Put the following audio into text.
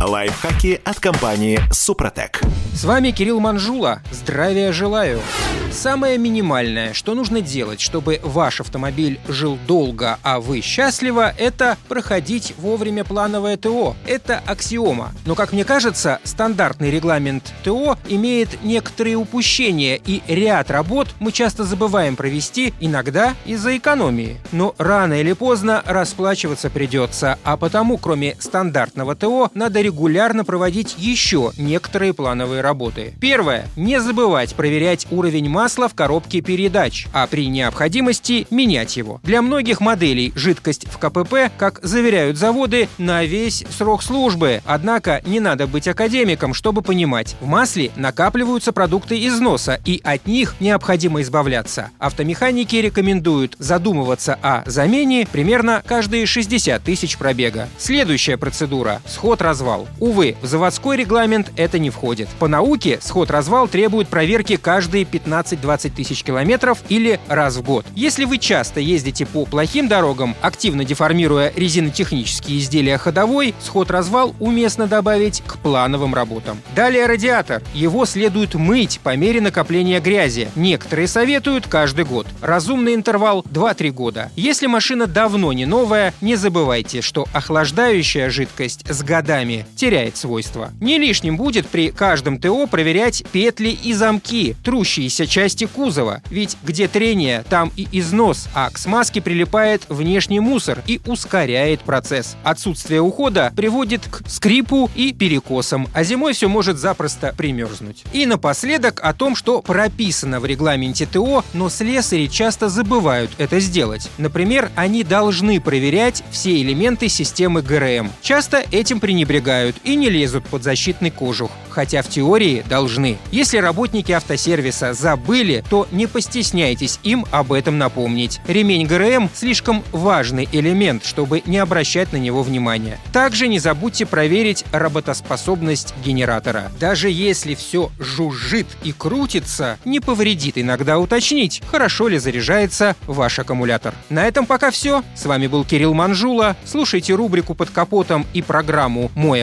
Лайфхаки от компании «Супротек». С вами Кирилл Манжула. Здравия желаю. Самое минимальное, что нужно делать, чтобы ваш автомобиль жил долго, а вы счастливо, это проходить вовремя плановое ТО. Это аксиома. Но, как мне кажется, стандартный регламент ТО имеет некоторые упущения, и ряд работ мы часто забываем провести, иногда из-за экономии. Но рано или поздно расплачиваться придется, а потому, кроме стандартного ТО, надо регулярно проводить еще некоторые плановые работы. Первое. Не забывать проверять уровень масла в коробке передач, а при необходимости менять его. Для многих моделей жидкость в КПП, как заверяют заводы, на весь срок службы. Однако не надо быть академиком, чтобы понимать, в масле накапливаются продукты износа, и от них необходимо избавляться. Автомеханики рекомендуют задумываться о замене примерно каждые 60 тысяч пробега. Следующая процедура – сход-развал. Увы, в заводской регламент это не входит. По науке сход-развал требует проверки каждые 15-20 тысяч километров или раз в год. Если вы часто ездите по плохим дорогам, активно деформируя резинотехнические изделия ходовой, сход-развал уместно добавить к плановым работам. Далее радиатор. Его следует мыть по мере накопления грязи. Некоторые советуют каждый год. Разумный интервал 2-3 года. Если машина давно не новая, не забывайте, что охлаждающая жидкость с годами теряет свойства. Не лишним будет при каждом ТО проверять петли и замки, трущиеся части кузова. Ведь где трение, там и износ, а к смазке прилипает внешний мусор и ускоряет процесс. Отсутствие ухода приводит к скрипу и перекосам, а зимой все может запросто примерзнуть. И напоследок о том, что прописано в регламенте ТО, но слесари часто забывают это сделать. Например, они должны проверять все элементы системы ГРМ. Часто этим пренебрегают и не лезут под защитный кожух, хотя в теории должны. Если работники автосервиса забыли, то не постесняйтесь им об этом напомнить. Ремень ГРМ – слишком важный элемент, чтобы не обращать на него внимания. Также не забудьте проверить работоспособность генератора. Даже если все жужжит и крутится, не повредит иногда уточнить, хорошо ли заряжается ваш аккумулятор. На этом пока все. С вами был Кирилл Манжула. Слушайте рубрику «Под капотом» и программу «Мой